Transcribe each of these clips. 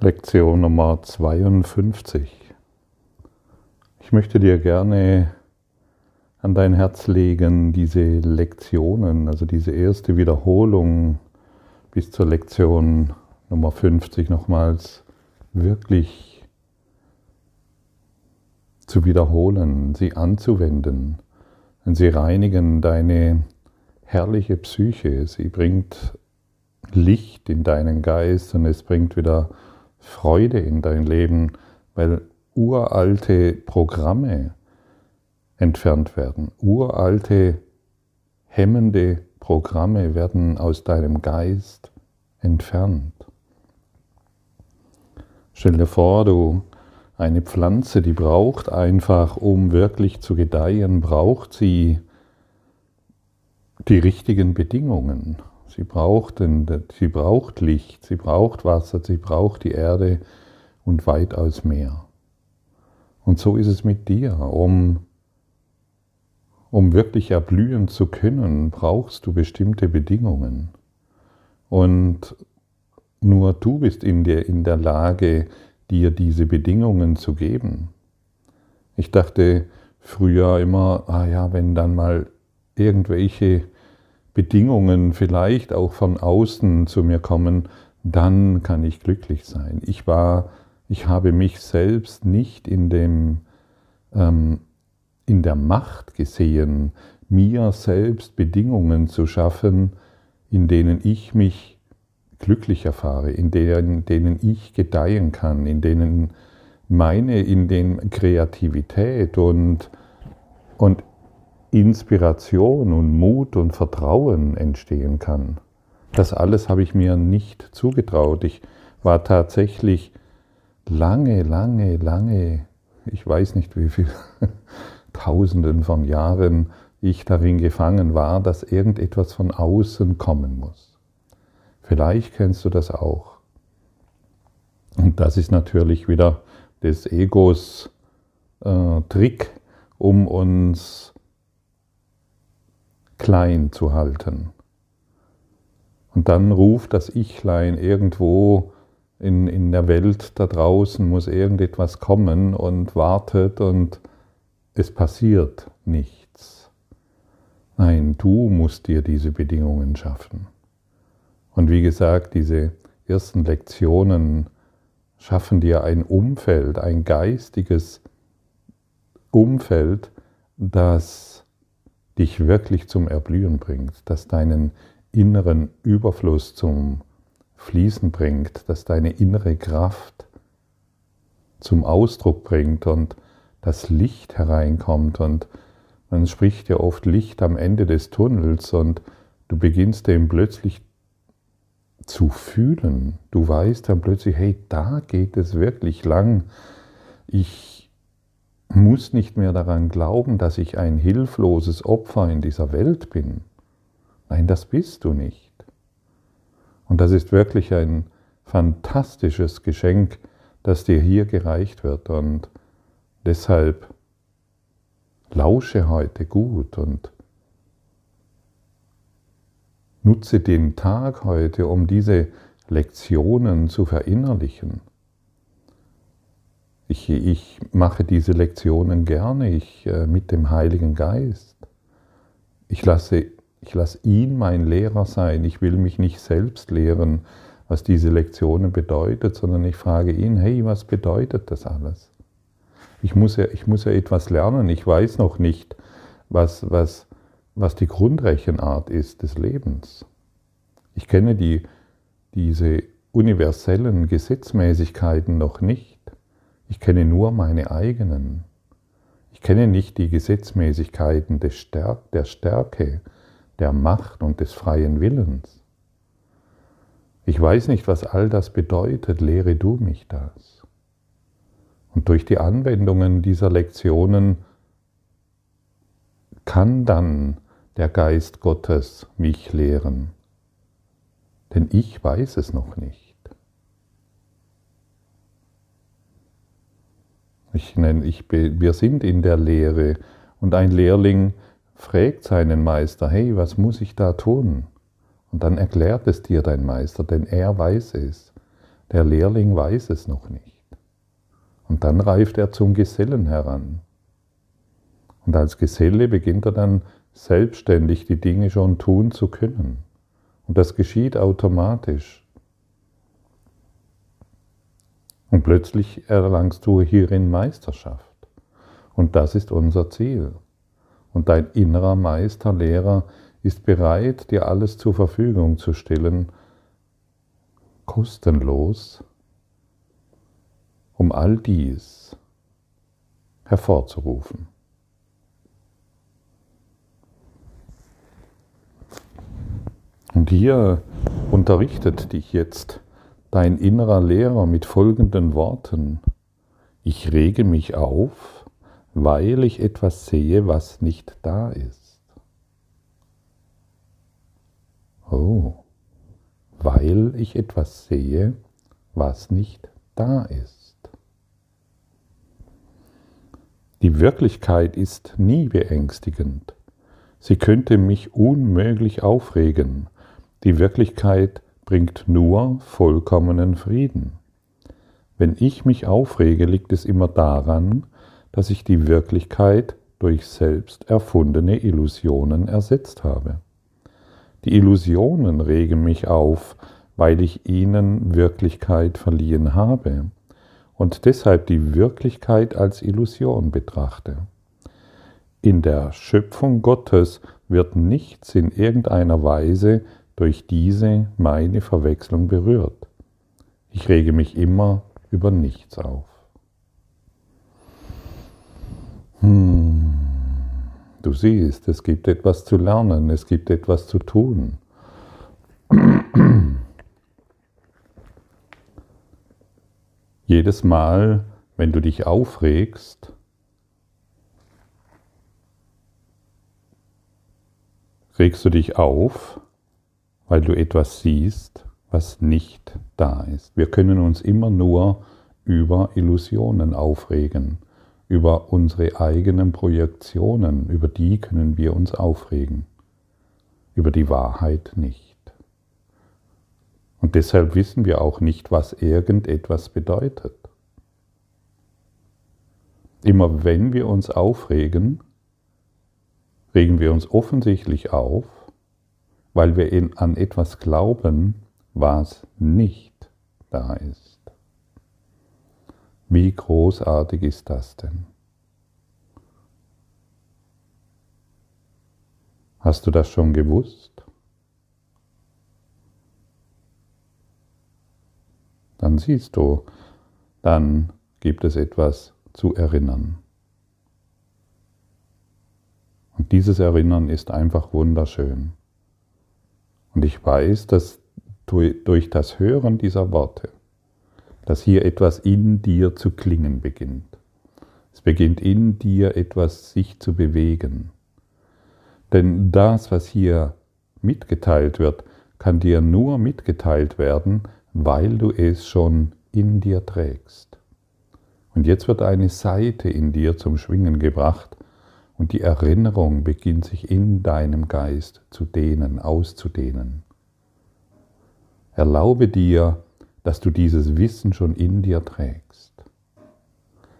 Lektion Nummer 52. Ich möchte dir gerne an dein Herz legen, diese Lektionen, also diese erste Wiederholung bis zur Lektion Nummer 50 nochmals wirklich zu wiederholen, sie anzuwenden. Denn sie reinigen deine herrliche Psyche, sie bringt Licht in deinen Geist und es bringt wieder Freude in dein Leben, weil uralte Programme entfernt werden. Uralte hemmende Programme werden aus deinem Geist entfernt. Stell dir vor, du eine Pflanze, die braucht einfach, um wirklich zu gedeihen, braucht sie die richtigen Bedingungen. Sie braucht, sie braucht Licht, sie braucht Wasser, sie braucht die Erde und weitaus mehr. Und so ist es mit dir. Um, um wirklich erblühen zu können, brauchst du bestimmte Bedingungen. Und nur du bist in der, in der Lage, dir diese Bedingungen zu geben. Ich dachte früher immer, ah ja, wenn dann mal irgendwelche Bedingungen vielleicht auch von außen zu mir kommen, dann kann ich glücklich sein. Ich war, ich habe mich selbst nicht in dem, ähm, in der Macht gesehen, mir selbst Bedingungen zu schaffen, in denen ich mich glücklich erfahre, in denen, denen ich gedeihen kann, in denen meine, in den Kreativität und, und Inspiration und Mut und Vertrauen entstehen kann. Das alles habe ich mir nicht zugetraut. Ich war tatsächlich lange, lange, lange, ich weiß nicht wie viel, tausenden von Jahren ich darin gefangen war, dass irgendetwas von außen kommen muss. Vielleicht kennst du das auch. Und das ist natürlich wieder des Egos äh, Trick, um uns klein zu halten. Und dann ruft das Ichlein irgendwo in, in der Welt da draußen, muss irgendetwas kommen und wartet und es passiert nichts. Nein, du musst dir diese Bedingungen schaffen. Und wie gesagt, diese ersten Lektionen schaffen dir ein Umfeld, ein geistiges Umfeld, das dich wirklich zum Erblühen bringt, das deinen inneren Überfluss zum Fließen bringt, das deine innere Kraft zum Ausdruck bringt und das Licht hereinkommt und man spricht ja oft Licht am Ende des Tunnels und du beginnst dem plötzlich zu fühlen. Du weißt dann plötzlich, hey, da geht es wirklich lang. Ich muss nicht mehr daran glauben, dass ich ein hilfloses Opfer in dieser Welt bin. Nein, das bist du nicht. Und das ist wirklich ein fantastisches Geschenk, das dir hier gereicht wird. Und deshalb lausche heute gut und nutze den Tag heute, um diese Lektionen zu verinnerlichen. Ich, ich mache diese Lektionen gerne ich, äh, mit dem Heiligen Geist. Ich lasse, ich lasse ihn mein Lehrer sein. Ich will mich nicht selbst lehren, was diese Lektionen bedeutet, sondern ich frage ihn, hey, was bedeutet das alles? Ich muss ja, ich muss ja etwas lernen. Ich weiß noch nicht, was, was, was die Grundrechenart ist des Lebens. Ich kenne die, diese universellen Gesetzmäßigkeiten noch nicht. Ich kenne nur meine eigenen. Ich kenne nicht die Gesetzmäßigkeiten der Stärke, der Macht und des freien Willens. Ich weiß nicht, was all das bedeutet, lehre du mich das. Und durch die Anwendungen dieser Lektionen kann dann der Geist Gottes mich lehren. Denn ich weiß es noch nicht. Ich nenne, ich, wir sind in der Lehre und ein Lehrling fragt seinen Meister, hey, was muss ich da tun? Und dann erklärt es dir dein Meister, denn er weiß es. Der Lehrling weiß es noch nicht. Und dann reift er zum Gesellen heran. Und als Geselle beginnt er dann selbstständig die Dinge schon tun zu können. Und das geschieht automatisch. Und plötzlich erlangst du hierin Meisterschaft. Und das ist unser Ziel. Und dein innerer Meister, Lehrer ist bereit, dir alles zur Verfügung zu stellen, kostenlos, um all dies hervorzurufen. Und hier unterrichtet dich jetzt dein innerer Lehrer mit folgenden Worten. Ich rege mich auf, weil ich etwas sehe, was nicht da ist. Oh, weil ich etwas sehe, was nicht da ist. Die Wirklichkeit ist nie beängstigend. Sie könnte mich unmöglich aufregen. Die Wirklichkeit bringt nur vollkommenen Frieden. Wenn ich mich aufrege, liegt es immer daran, dass ich die Wirklichkeit durch selbst erfundene Illusionen ersetzt habe. Die Illusionen regen mich auf, weil ich ihnen Wirklichkeit verliehen habe und deshalb die Wirklichkeit als Illusion betrachte. In der Schöpfung Gottes wird nichts in irgendeiner Weise durch diese meine Verwechslung berührt. Ich rege mich immer über nichts auf. Hm. Du siehst, es gibt etwas zu lernen, es gibt etwas zu tun. Jedes Mal, wenn du dich aufregst, regst du dich auf, weil du etwas siehst, was nicht da ist. Wir können uns immer nur über Illusionen aufregen, über unsere eigenen Projektionen, über die können wir uns aufregen, über die Wahrheit nicht. Und deshalb wissen wir auch nicht, was irgendetwas bedeutet. Immer wenn wir uns aufregen, regen wir uns offensichtlich auf, weil wir in, an etwas glauben, was nicht da ist. Wie großartig ist das denn? Hast du das schon gewusst? Dann siehst du, dann gibt es etwas zu erinnern. Und dieses Erinnern ist einfach wunderschön. Und ich weiß, dass durch das Hören dieser Worte, dass hier etwas in dir zu klingen beginnt. Es beginnt in dir etwas sich zu bewegen. Denn das, was hier mitgeteilt wird, kann dir nur mitgeteilt werden, weil du es schon in dir trägst. Und jetzt wird eine Seite in dir zum Schwingen gebracht, und die Erinnerung beginnt sich in deinem Geist zu dehnen, auszudehnen. Erlaube dir, dass du dieses Wissen schon in dir trägst.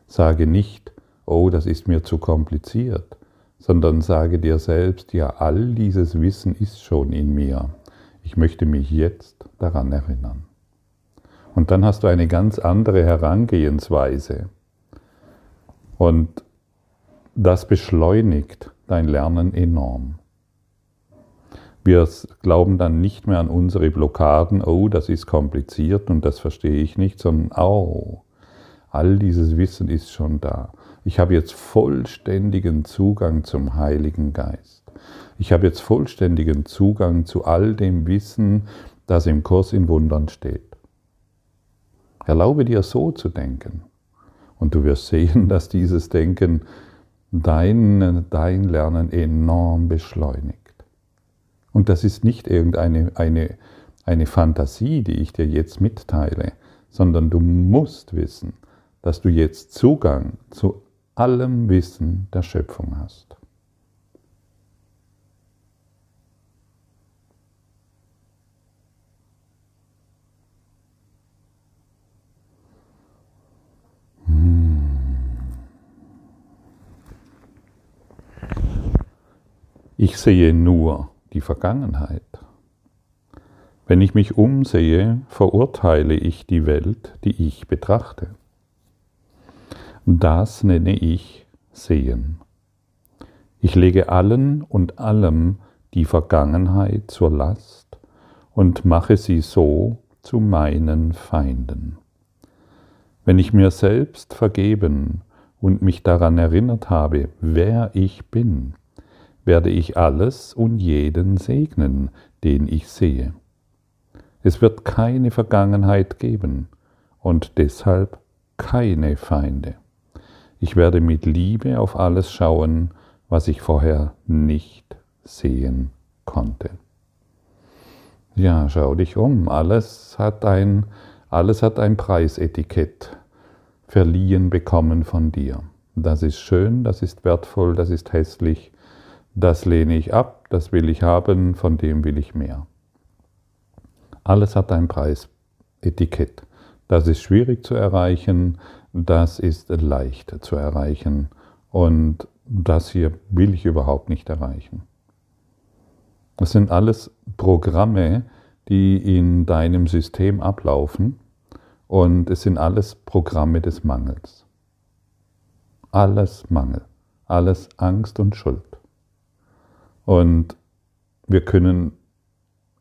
Sage nicht, oh, das ist mir zu kompliziert, sondern sage dir selbst, ja, all dieses Wissen ist schon in mir. Ich möchte mich jetzt daran erinnern. Und dann hast du eine ganz andere Herangehensweise. Und das beschleunigt dein Lernen enorm. Wir glauben dann nicht mehr an unsere Blockaden, oh, das ist kompliziert und das verstehe ich nicht, sondern, oh, all dieses Wissen ist schon da. Ich habe jetzt vollständigen Zugang zum Heiligen Geist. Ich habe jetzt vollständigen Zugang zu all dem Wissen, das im Kurs in Wundern steht. Erlaube dir so zu denken. Und du wirst sehen, dass dieses Denken dein, dein Lernen enorm beschleunigt. Und das ist nicht irgendeine eine, eine Fantasie, die ich dir jetzt mitteile, sondern du musst wissen, dass du jetzt Zugang zu allem Wissen der Schöpfung hast. Ich sehe nur die Vergangenheit. Wenn ich mich umsehe, verurteile ich die Welt, die ich betrachte. Das nenne ich Sehen. Ich lege allen und allem die Vergangenheit zur Last und mache sie so zu meinen Feinden. Wenn ich mir selbst vergeben und mich daran erinnert habe, wer ich bin, werde ich alles und jeden segnen, den ich sehe. Es wird keine Vergangenheit geben und deshalb keine Feinde. Ich werde mit Liebe auf alles schauen, was ich vorher nicht sehen konnte. Ja, schau dich um. Alles hat ein, alles hat ein Preisetikett verliehen bekommen von dir. Das ist schön, das ist wertvoll, das ist hässlich, das lehne ich ab, das will ich haben, von dem will ich mehr. Alles hat ein Preisetikett. Das ist schwierig zu erreichen, das ist leicht zu erreichen und das hier will ich überhaupt nicht erreichen. Das sind alles Programme, die in deinem System ablaufen und es sind alles Programme des Mangels. Alles Mangel, alles Angst und Schuld. Und wir können,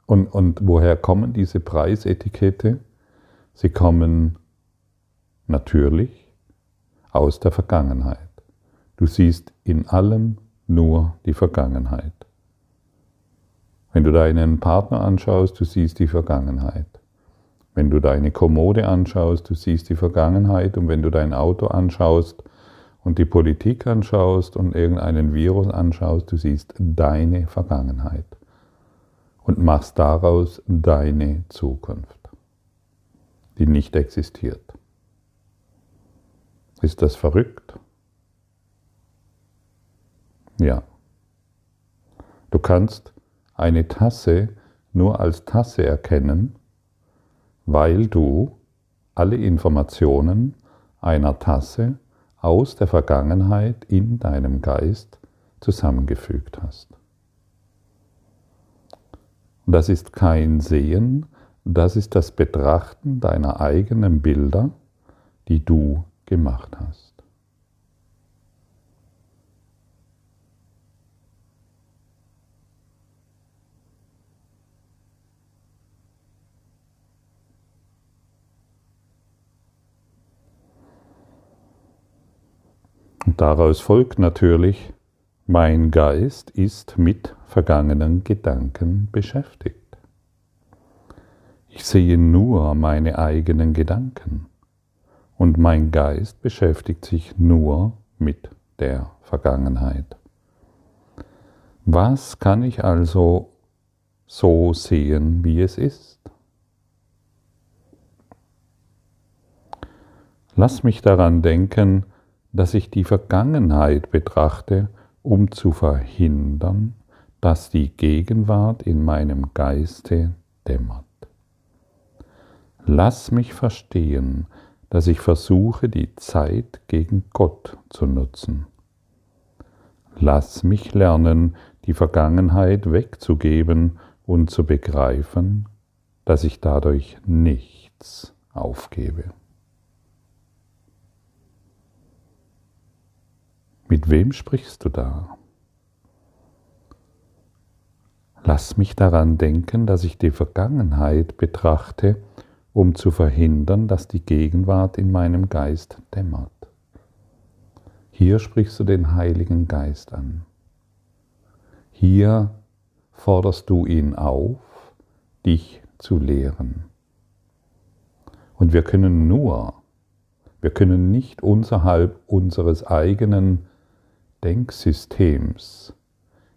und, und woher kommen diese Preisetikette? Sie kommen natürlich aus der Vergangenheit. Du siehst in allem nur die Vergangenheit. Wenn du deinen Partner anschaust, du siehst die Vergangenheit. Wenn du deine Kommode anschaust, du siehst die Vergangenheit und wenn du dein Auto anschaust und die Politik anschaust und irgendeinen Virus anschaust, du siehst deine Vergangenheit und machst daraus deine Zukunft, die nicht existiert. Ist das verrückt? Ja. Du kannst eine Tasse nur als Tasse erkennen, weil du alle Informationen einer Tasse aus der Vergangenheit in deinem Geist zusammengefügt hast. Das ist kein Sehen, das ist das Betrachten deiner eigenen Bilder, die du gemacht hast. Daraus folgt natürlich, mein Geist ist mit vergangenen Gedanken beschäftigt. Ich sehe nur meine eigenen Gedanken und mein Geist beschäftigt sich nur mit der Vergangenheit. Was kann ich also so sehen, wie es ist? Lass mich daran denken, dass ich die Vergangenheit betrachte, um zu verhindern, dass die Gegenwart in meinem Geiste dämmert. Lass mich verstehen, dass ich versuche, die Zeit gegen Gott zu nutzen. Lass mich lernen, die Vergangenheit wegzugeben und zu begreifen, dass ich dadurch nichts aufgebe. Mit wem sprichst du da? Lass mich daran denken, dass ich die Vergangenheit betrachte, um zu verhindern, dass die Gegenwart in meinem Geist dämmert. Hier sprichst du den Heiligen Geist an. Hier forderst du ihn auf, dich zu lehren. Und wir können nur, wir können nicht unterhalb unseres eigenen Denksystems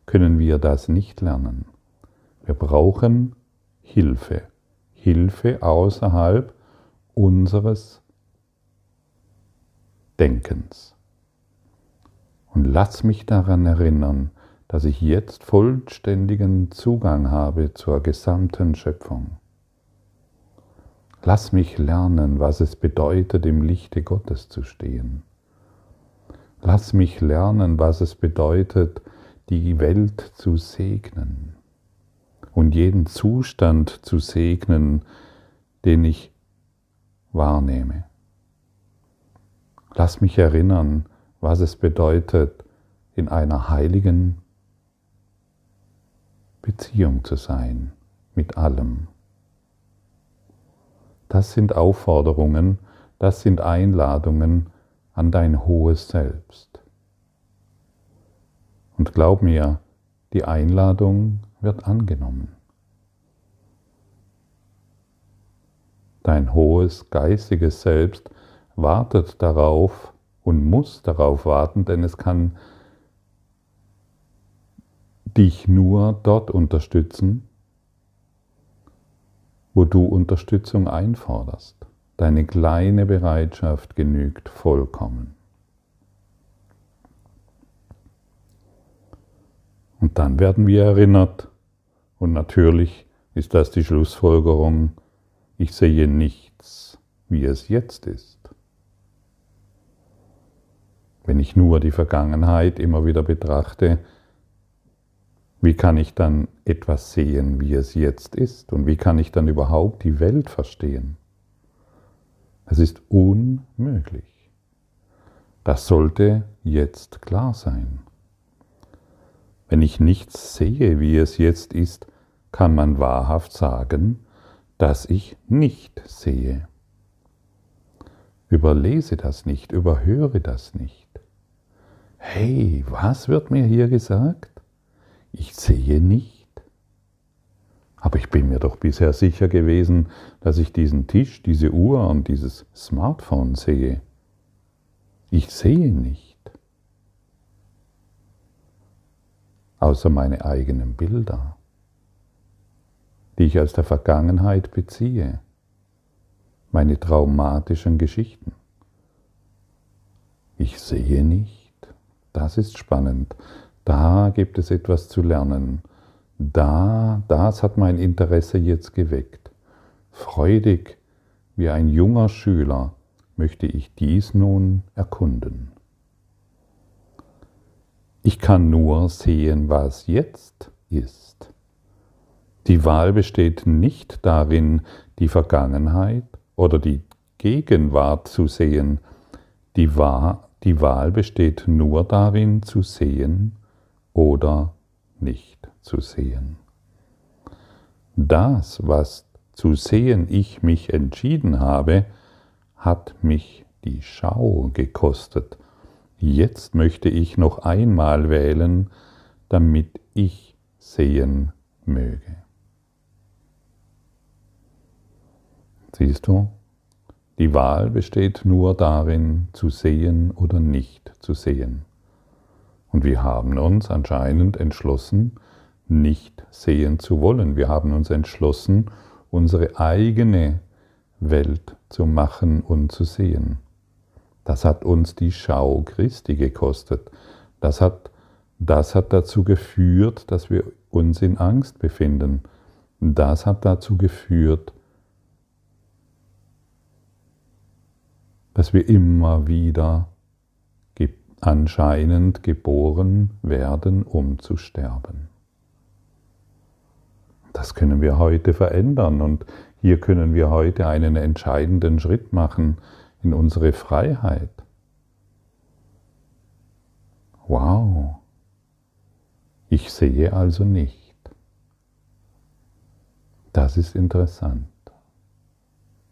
können wir das nicht lernen. Wir brauchen Hilfe. Hilfe außerhalb unseres Denkens. Und lass mich daran erinnern, dass ich jetzt vollständigen Zugang habe zur gesamten Schöpfung. Lass mich lernen, was es bedeutet, im Lichte Gottes zu stehen. Lass mich lernen, was es bedeutet, die Welt zu segnen und jeden Zustand zu segnen, den ich wahrnehme. Lass mich erinnern, was es bedeutet, in einer heiligen Beziehung zu sein mit allem. Das sind Aufforderungen, das sind Einladungen an dein hohes Selbst. Und glaub mir, die Einladung wird angenommen. Dein hohes geistiges Selbst wartet darauf und muss darauf warten, denn es kann dich nur dort unterstützen, wo du Unterstützung einforderst. Deine kleine Bereitschaft genügt vollkommen. Und dann werden wir erinnert, und natürlich ist das die Schlussfolgerung, ich sehe nichts, wie es jetzt ist. Wenn ich nur die Vergangenheit immer wieder betrachte, wie kann ich dann etwas sehen, wie es jetzt ist? Und wie kann ich dann überhaupt die Welt verstehen? Es ist unmöglich. Das sollte jetzt klar sein. Wenn ich nichts sehe, wie es jetzt ist, kann man wahrhaft sagen, dass ich nicht sehe. Überlese das nicht, überhöre das nicht. Hey, was wird mir hier gesagt? ich sehe nicht. Aber ich bin mir doch bisher sicher gewesen, dass ich diesen Tisch, diese Uhr und dieses Smartphone sehe. Ich sehe nicht. Außer meine eigenen Bilder, die ich aus der Vergangenheit beziehe, meine traumatischen Geschichten. Ich sehe nicht. Das ist spannend. Da gibt es etwas zu lernen. Da, das hat mein Interesse jetzt geweckt. Freudig wie ein junger Schüler möchte ich dies nun erkunden. Ich kann nur sehen, was jetzt ist. Die Wahl besteht nicht darin, die Vergangenheit oder die Gegenwart zu sehen. Die, Wahl, besteht nur darin zu sehen, oder nicht zu sehen. Das, was zu sehen ich mich entschieden habe, hat mich die Schau gekostet. Jetzt möchte ich noch einmal wählen, damit ich sehen möge. Siehst du, die Wahl besteht nur darin, zu sehen oder nicht zu sehen. Und wir haben uns anscheinend entschlossen, nicht sehen zu wollen. Wir haben uns entschlossen, unsere eigene Welt zu machen und zu sehen. Das hat uns die Schau Christi gekostet. Das hat, das hat dazu geführt, dass wir uns in Angst befinden. Das hat dazu geführt, dass wir immer wieder anscheinend geboren werden, um zu sterben. Das können wir heute verändern und hier können wir heute einen entscheidenden Schritt machen in unsere Freiheit. Wow, ich sehe also nicht. Das ist interessant.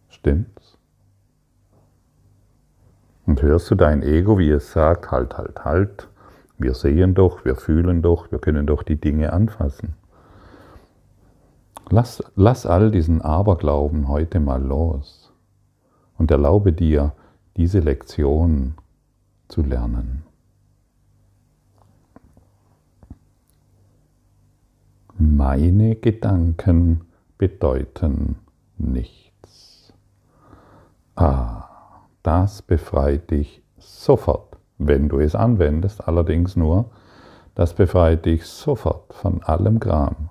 Stimmt's? Und hörst du dein Ego, wie es sagt, halt, halt, halt, wir sehen doch, wir fühlen doch, wir können doch die Dinge anfassen. Lass, lass all diesen Aberglauben heute mal los und erlaube dir, diese Lektion zu lernen. Meine Gedanken bedeuten nichts. Das befreit dich sofort, wenn du es anwendest, allerdings nur, das befreit dich sofort von allem Gram,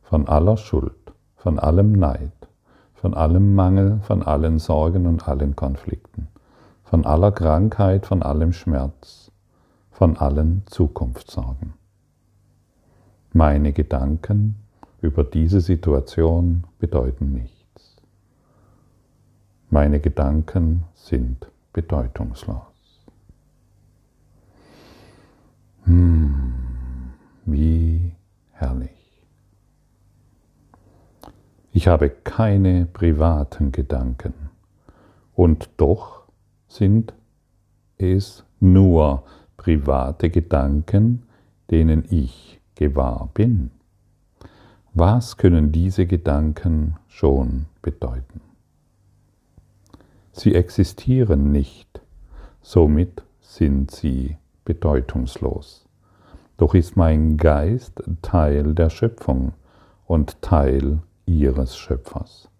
von aller Schuld, von allem Neid, von allem Mangel, von allen Sorgen und allen Konflikten, von aller Krankheit, von allem Schmerz, von allen Zukunftssorgen. Meine Gedanken über diese Situation bedeuten nichts. Meine Gedanken sind bedeutungslos. Hm, wie herrlich. Ich habe keine privaten Gedanken und doch sind es nur private Gedanken, denen ich gewahr bin. Was können diese Gedanken schon bedeuten? Sie existieren nicht, somit sind sie bedeutungslos. Doch ist mein Geist Teil der Schöpfung und Teil ihres Schöpfers.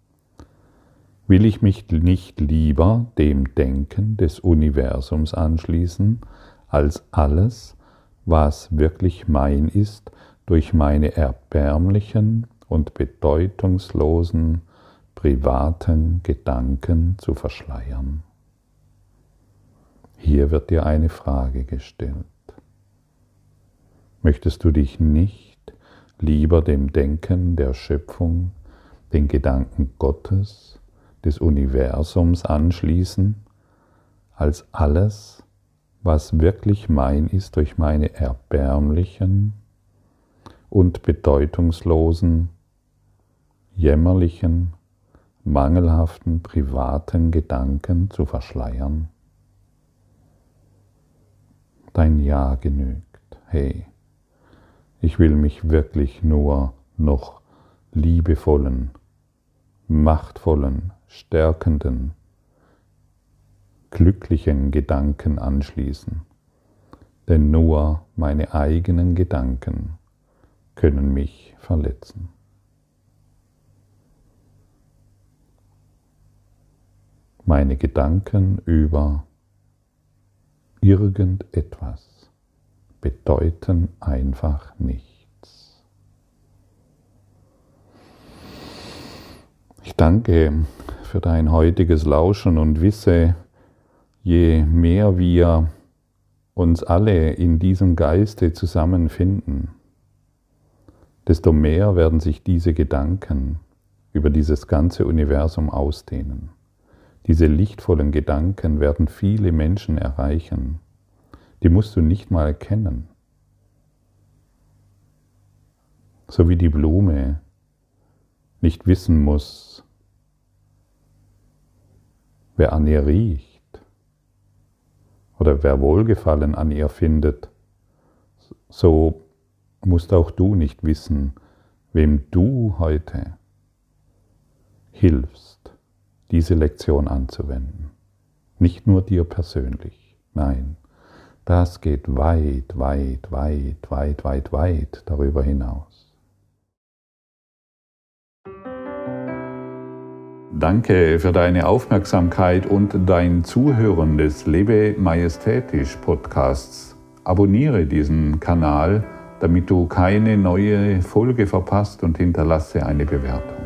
Will ich mich nicht lieber dem Denken des Universums anschließen, als alles, was wirklich mein ist, durch meine erbärmlichen und bedeutungslosen privaten Gedanken zu verschleiern? Hier wird dir eine Frage gestellt. Möchtest du dich nicht lieber dem Denken der Schöpfung, den Gedanken Gottes, des Universums anschließen, als alles, was wirklich mein ist durch meine erbärmlichen und bedeutungslosen, jämmerlichen, mangelhaften privaten Gedanken zu verschleiern? Dein Ja genügt. Hey, ich will mich wirklich nur noch liebevollen, machtvollen, stärkenden, glücklichen Gedanken anschließen. Denn nur meine eigenen Gedanken können mich verletzen. Meine Gedanken über irgendetwas bedeuten einfach nichts. Ich danke für dein heutiges Lauschen und wisse, je mehr wir uns alle in diesem Geiste zusammenfinden, desto mehr werden sich diese Gedanken über dieses ganze Universum ausdehnen. Diese lichtvollen Gedanken werden viele Menschen erreichen die musst du nicht mal kennen. So wie die Blume nicht wissen muss, wer an ihr riecht oder wer Wohlgefallen an ihr findet, so musst auch du nicht wissen, wem du heute hilfst, diese Lektion anzuwenden. Nicht nur dir persönlich, nein, das geht weit, weit, weit, weit, weit, weit darüber hinaus. Danke für deine Aufmerksamkeit und dein Zuhören des Lebe Majestätisch Podcasts. Abonniere diesen Kanal, damit du keine neue Folge verpasst und hinterlasse eine Bewertung.